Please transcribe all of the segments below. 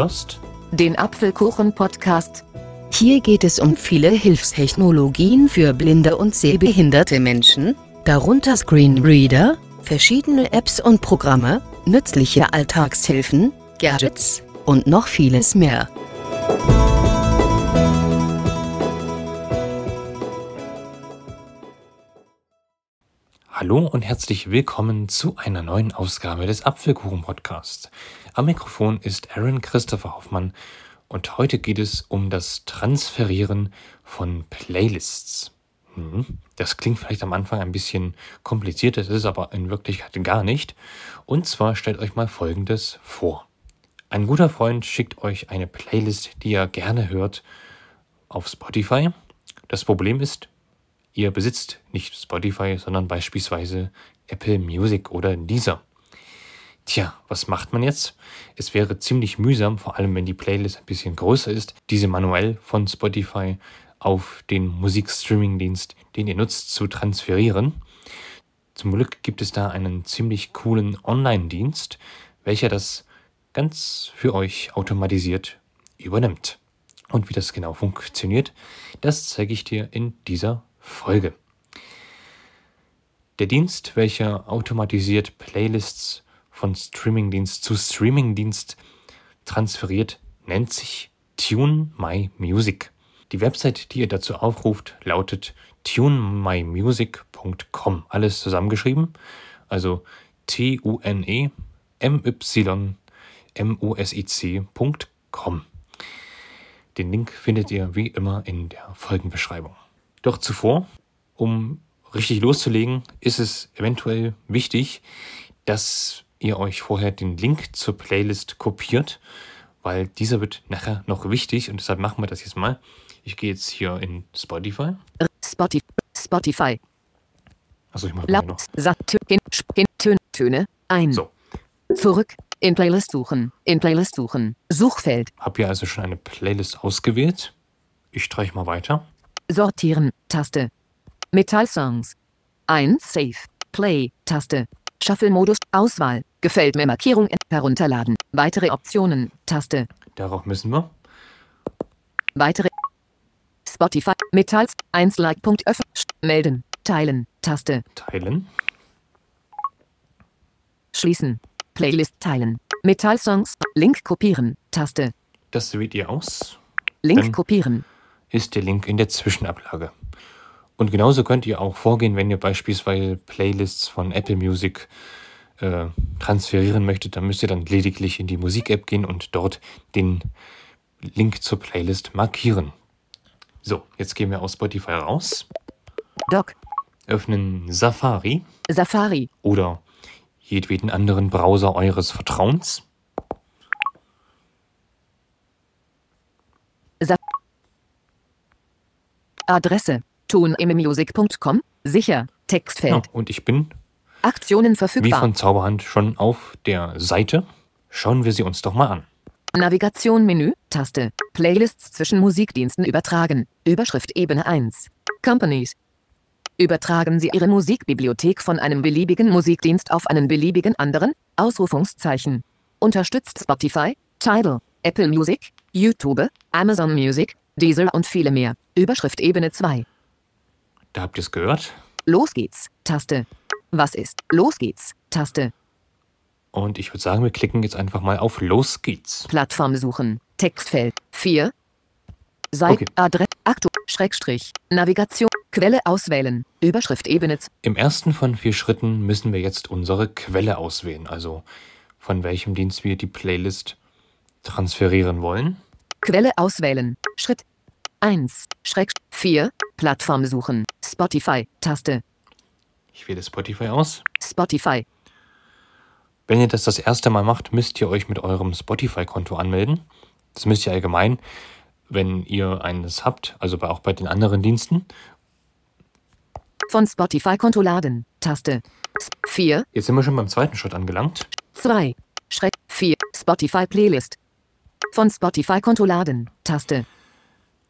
hörst den Apfelkuchen-Podcast. Hier geht es um viele Hilfstechnologien für blinde und sehbehinderte Menschen, darunter Screenreader, verschiedene Apps und Programme, nützliche Alltagshilfen, Gadgets und noch vieles mehr. Hallo und herzlich willkommen zu einer neuen Ausgabe des Apfelkuchen Podcasts. Am Mikrofon ist Aaron Christopher Hoffmann und heute geht es um das Transferieren von Playlists. Hm, das klingt vielleicht am Anfang ein bisschen kompliziert, das ist aber in Wirklichkeit gar nicht. Und zwar stellt euch mal Folgendes vor. Ein guter Freund schickt euch eine Playlist, die er gerne hört, auf Spotify. Das Problem ist, ihr besitzt nicht Spotify, sondern beispielsweise Apple Music oder Deezer. Tja, was macht man jetzt? Es wäre ziemlich mühsam, vor allem wenn die Playlist ein bisschen größer ist, diese manuell von Spotify auf den Musikstreaming-Dienst, den ihr nutzt, zu transferieren. Zum Glück gibt es da einen ziemlich coolen Online-Dienst, welcher das ganz für euch automatisiert übernimmt. Und wie das genau funktioniert, das zeige ich dir in dieser Folge. Der Dienst, welcher automatisiert Playlists von Streamingdienst zu Streamingdienst transferiert, nennt sich Tune My Music. Die Website, die ihr dazu aufruft, lautet tunemymusic.com. Alles zusammengeschrieben. Also T-U-N-E M-Y-M-U-S-I-C.com. Den Link findet ihr wie immer in der Folgenbeschreibung. Doch zuvor, um richtig loszulegen, ist es eventuell wichtig, dass ihr euch vorher den Link zur Playlist kopiert, weil dieser wird nachher noch wichtig und deshalb machen wir das jetzt mal. Ich gehe jetzt hier in Spotify. Spotify. Spotify. Achso, ich mache noch. Töne, ein. So. Zurück. In Playlist suchen. In Playlist suchen. Suchfeld. Hab hier also schon eine Playlist ausgewählt. Ich streiche mal weiter. Sortieren. Taste. Metallsongs. 1 Save. Play. Taste. Shuffle-Modus. Auswahl. Gefällt mir Markierung. Herunterladen. Weitere Optionen. Taste. Darauf müssen wir. Weitere. Spotify. Metalls. 1 Like. Melden. Teilen. Taste. Teilen. Schließen. Playlist teilen. Metallsongs. Link kopieren. Taste. Das wählt ihr aus. Link Dann kopieren. Ist der Link in der Zwischenablage. Und genauso könnt ihr auch vorgehen, wenn ihr beispielsweise Playlists von Apple Music äh, transferieren möchtet, dann müsst ihr dann lediglich in die Musik-App gehen und dort den Link zur Playlist markieren. So, jetzt gehen wir aus Spotify raus, Doc. öffnen Safari Safari. oder jedweden anderen Browser eures Vertrauens. Sa Adresse. tonemmmusic.com. Sicher. Textfeld. Ja, und ich bin Aktionen wie verfügbar. von Zauberhand schon auf der Seite. Schauen wir sie uns doch mal an. Navigation Menü. Taste. Playlists zwischen Musikdiensten übertragen. Überschrift Ebene 1. Companies. Übertragen Sie Ihre Musikbibliothek von einem beliebigen Musikdienst auf einen beliebigen anderen? Ausrufungszeichen. Unterstützt Spotify, Tidal, Apple Music, YouTube, Amazon Music, Deezer und viele mehr. Überschrift Ebene 2. Da habt ihr es gehört. Los geht's. Taste. Was ist? Los geht's. Taste. Und ich würde sagen, wir klicken jetzt einfach mal auf Los geht's. Plattform suchen. Textfeld 4. Seite Okay. Adresse Aktu Schrägstrich Navigation Quelle auswählen. Überschrift Ebene Im ersten von vier Schritten müssen wir jetzt unsere Quelle auswählen, also von welchem Dienst wir die Playlist transferieren wollen. Quelle auswählen. Schritt 1. Schräg 4. Plattform suchen. Spotify Taste. Ich wähle Spotify aus. Spotify. Wenn ihr das das erste Mal macht, müsst ihr euch mit eurem Spotify-Konto anmelden. Das müsst ihr allgemein, wenn ihr eines habt, also auch bei den anderen Diensten. Von Spotify Konto laden. Taste. 4. Jetzt sind wir schon beim zweiten Schritt angelangt. 2. Schräg 4. Spotify Playlist. Von Spotify Konto laden. Taste.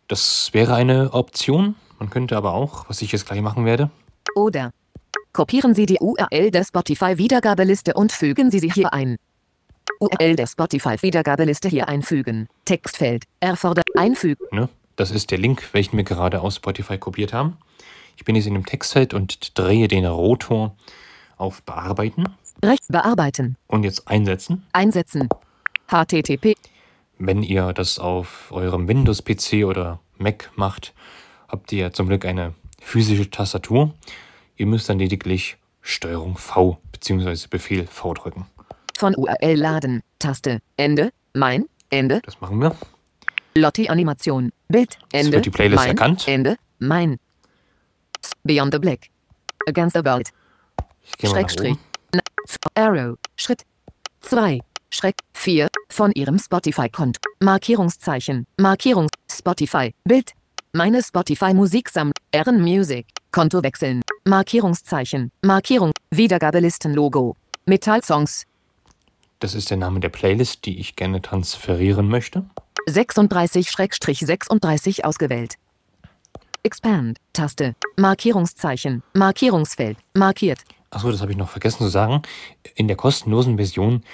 Das wäre eine Option. Man könnte aber auch, was ich jetzt gleich machen werde, Oder. Kopieren Sie die URL der Spotify Wiedergabeliste und fügen Sie sie hier ein. URL der Spotify-Wiedergabeliste hier einfügen. Textfeld. Erfordert. Einfügen. Ne? Das ist der Link, welchen wir gerade aus Spotify kopiert haben. Ich bin jetzt in dem Textfeld und drehe den Rotor auf Bearbeiten Rechts bearbeiten. und jetzt einsetzen. Einsetzen. HTTP. Wenn ihr das auf eurem Windows-PC oder Mac macht, habt ihr zum Glück eine physische Tastatur. Ihr müsst dann lediglich Steuerung V bzw. Befehl V drücken. Von URL laden. Taste. Ende. Mein. Ende. Das machen wir. Lotti Animation. Bild. Ende. wird die Playlist mein, erkannt. Ende. Mein. Beyond the Black. Against the World. Schrägstrich. Arrow. Schritt. 2. Schreck. 4. Von Ihrem Spotify-Konto. Markierungszeichen. Markierung. Spotify. Bild. Meine Spotify Musiksammlung. Ehren Music. Konto wechseln. Markierungszeichen. Markierung. Wiedergabelistenlogo. Metallsongs. Das ist der Name der Playlist, die ich gerne transferieren möchte. 36-36 ausgewählt. Expand. Taste. Markierungszeichen. Markierungsfeld. Markiert. Achso, das habe ich noch vergessen zu sagen. In der kostenlosen Version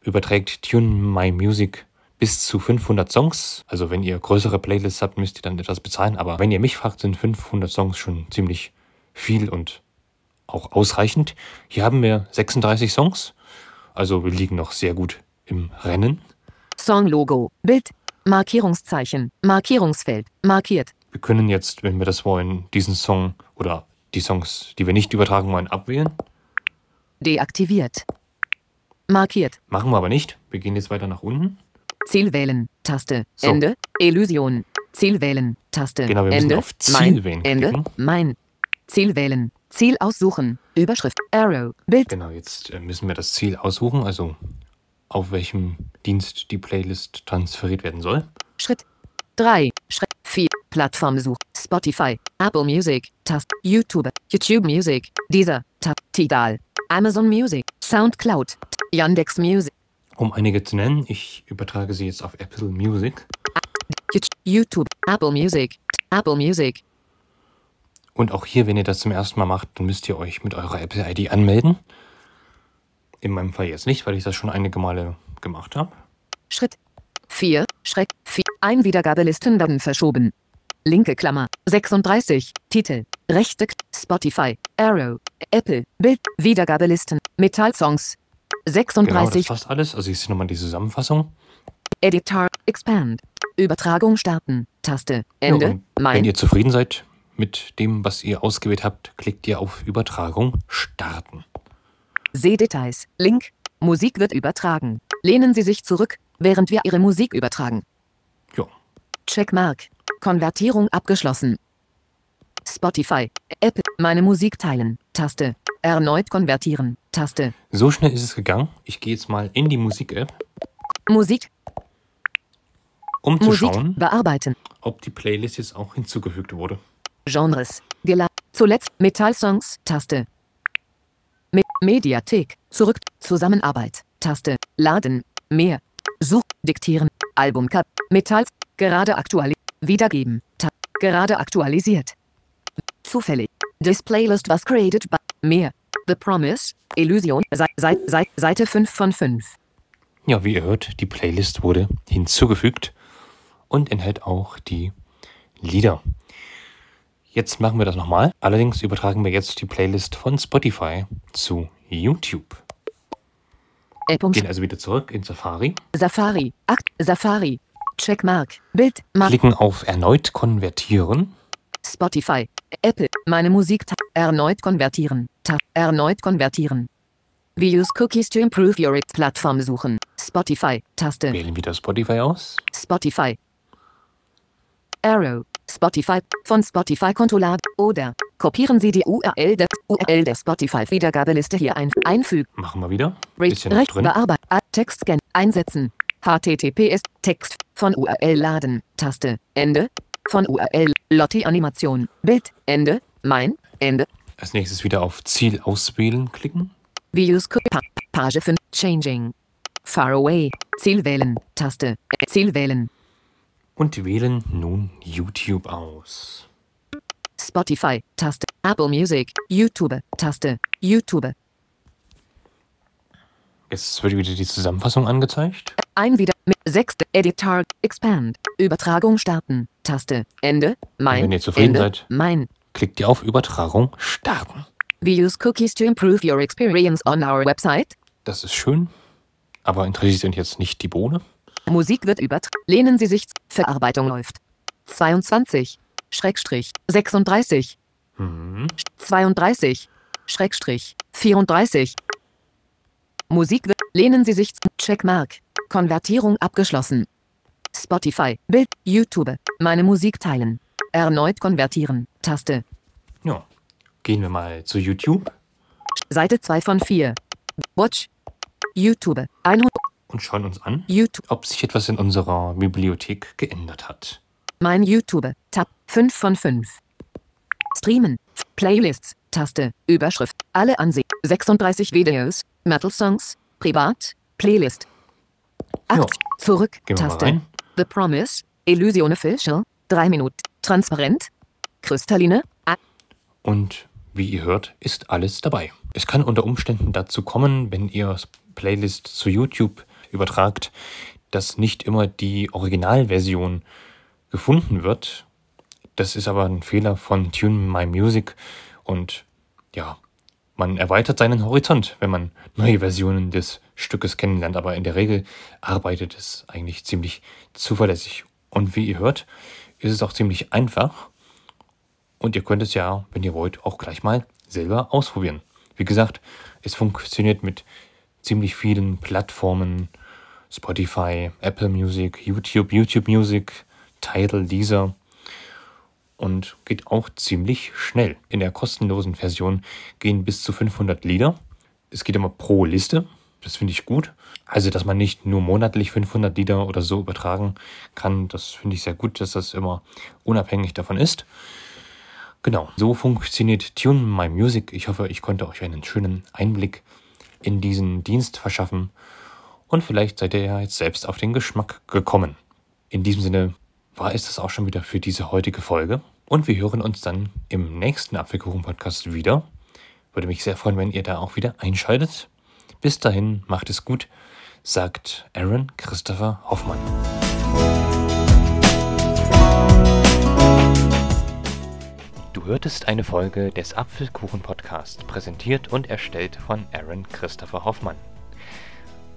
überträgt Tune My Music bis zu 500 Songs. Also wenn ihr größere Playlists habt, müsst ihr dann etwas bezahlen. Aber wenn ihr mich fragt, sind 500 Songs schon ziemlich viel und auch ausreichend. Hier haben wir 36 Songs. Also wir liegen noch sehr gut im Rennen. Songlogo. Bild. Markierungszeichen. Markierungsfeld. Markiert. Wir können jetzt, wenn wir das wollen, diesen Song oder die Songs, die wir nicht übertragen wollen, abwählen. Deaktiviert. Markiert. Machen wir aber nicht. Wir gehen jetzt weiter nach unten. Ziel wählen. Taste. So. Ende. Illusion. Ziel wählen. Taste. Genau, wir müssen Ende. auf Ziel mein. wählen Ende. klicken. Mein. Ziel wählen. Ziel aussuchen. Überschrift. Arrow. Bild. Genau, jetzt äh, müssen wir das Ziel aussuchen, also auf welchem Dienst die Playlist transferiert werden soll. Schritt 3, Schritt 4, Plattformsuch, Spotify, Apple Music, Tast, YouTube, YouTube Music, Deezer, Tab, Tidal, Amazon Music, Soundcloud, Yandex Music, Um einige zu nennen, ich übertrage sie jetzt auf Apple Music. YouTube, Apple Music, Apple Music, und auch hier, wenn ihr das zum ersten Mal macht, dann müsst ihr euch mit eurer Apple-ID anmelden. In meinem Fall jetzt nicht, weil ich das schon einige Male gemacht habe. Schritt 4, Schreck 4, ein Wiedergabelisten werden verschoben. Linke Klammer, 36, Titel, rechte, Spotify, Arrow, Apple, Bild, Wiedergabelisten, Metallsongs, Genau, das 36, ist fast alles. Also hier ist nochmal die Zusammenfassung. Editor, Expand. Übertragung starten. Taste. Ende. Ja, wenn ihr zufrieden seid mit dem, was ihr ausgewählt habt, klickt ihr auf Übertragung starten. Sehdetails. Link. Musik wird übertragen. Lehnen Sie sich zurück, während wir Ihre Musik übertragen. Ja, Checkmark. Konvertierung abgeschlossen. Spotify. Apple. Meine Musik teilen. Taste. Erneut konvertieren. Taste. so schnell ist es gegangen. Ich gehe jetzt mal in die Musik-App, Musik. um zu Musik. schauen, Bearbeiten. ob die Playlist jetzt auch hinzugefügt wurde. Genres. Gela Zuletzt Metallsongs. Taste. Me Mediathek. Zurück. Zusammenarbeit. Taste. Laden. Mehr. Such. Diktieren. Albumcup. Metalls. Gerade aktualisiert. Wiedergeben. Ta gerade aktualisiert. Zufällig. This playlist was created by. Mehr. The Promise. Illusion. Sei Sei Sei Seite 5 von 5. Ja, wie ihr hört, die Playlist wurde hinzugefügt und enthält auch die Lieder. Jetzt machen wir das nochmal. Allerdings übertragen wir jetzt die Playlist von Spotify zu YouTube. Um Gehen also wieder zurück in Safari, Safari. Akt. Safari. Checkmark. Bild. Mark. klicken auf Erneut konvertieren. Spotify, Apple, meine Musik, erneut konvertieren, erneut konvertieren. We use cookies to improve your Plattform suchen. Spotify, Taste, Wählen wieder Spotify aus. Spotify. Arrow, Spotify, von Spotify Kontolad oder kopieren Sie die URL der URL der Spotify Wiedergabeliste hier ein einfügen. Machen wir wieder. Recht bearbeiten, Ah, Textscan, einsetzen. HTTPS, Text, von URL laden, Taste, Ende, von URL, Lotti Animation, Bild, Ende, mein, Ende, Als nächstes wieder auf Ziel auswählen klicken. Pa Page 5, Changing, Far Away, Ziel wählen, Taste, Ziel wählen, Und wählen nun YouTube aus. Spotify, Taste, Apple Music, YouTube, Taste, YouTube, Jetzt wird wieder die Zusammenfassung angezeigt. Ein wieder mit 6. Editor. Expand. Übertragung starten. Taste. Ende. Mein. wenn ihr zufrieden Ende. seid. Mein. Klickt ihr auf Übertragung starten. We use cookies to improve your experience on our website. Das ist schön, aber interessiert uns jetzt nicht die Bohne. Musik wird übertragen. Lehnen Sie sich. Verarbeitung läuft. 22. Schrägstrich. 36. Hm. 32. Schrägstrich. 34. Musik wird. Lehnen Sie sich. Checkmark. Konvertierung abgeschlossen. Spotify. Bild. YouTube. Meine Musik teilen. Erneut konvertieren. Taste. Ja. Gehen wir mal zu YouTube Seite 2 von 4. Watch. YouTube. 100. und schauen uns an, YouTube. ob sich etwas in unserer Bibliothek geändert hat. Mein YouTube. Tab. 5 von 5. Streamen. Playlists. Taste. Überschrift. Alle ansehen. 36 Videos. Metal Songs. Privat. Playlist. 8. Zurück. Gehen Taste. The Promise. Illusion Official. 3 Minuten. Transparent. Kristalline. Und wie ihr hört, ist alles dabei. Es kann unter Umständen dazu kommen, wenn ihr Playlist zu YouTube übertragt, dass nicht immer die Originalversion gefunden wird. Das ist aber ein Fehler von Tune My Music und ja, man erweitert seinen Horizont, wenn man neue Versionen des Stückes kennenlernt, aber in der Regel arbeitet es eigentlich ziemlich zuverlässig. Und wie ihr hört, ist es auch ziemlich einfach. Und ihr könnt es ja, wenn ihr wollt, auch gleich mal selber ausprobieren. Wie gesagt, es funktioniert mit ziemlich vielen Plattformen. Spotify, Apple Music, YouTube, YouTube Music, Tidal, Deezer. Und geht auch ziemlich schnell. In der kostenlosen Version gehen bis zu 500 Lieder. Es geht immer pro Liste. Das finde ich gut. Also, dass man nicht nur monatlich 500 Lieder oder so übertragen kann, das finde ich sehr gut, dass das immer unabhängig davon ist. Genau, so funktioniert Tune My Music. Ich hoffe, ich konnte euch einen schönen Einblick in diesen Dienst verschaffen. Und vielleicht seid ihr ja jetzt selbst auf den Geschmack gekommen. In diesem Sinne war es das auch schon wieder für diese heutige Folge. Und wir hören uns dann im nächsten Apfelkuchen-Podcast wieder. Würde mich sehr freuen, wenn ihr da auch wieder einschaltet. Bis dahin, macht es gut, sagt Aaron Christopher Hoffmann. Du hörtest eine Folge des Apfelkuchen-Podcast, präsentiert und erstellt von Aaron Christopher Hoffmann.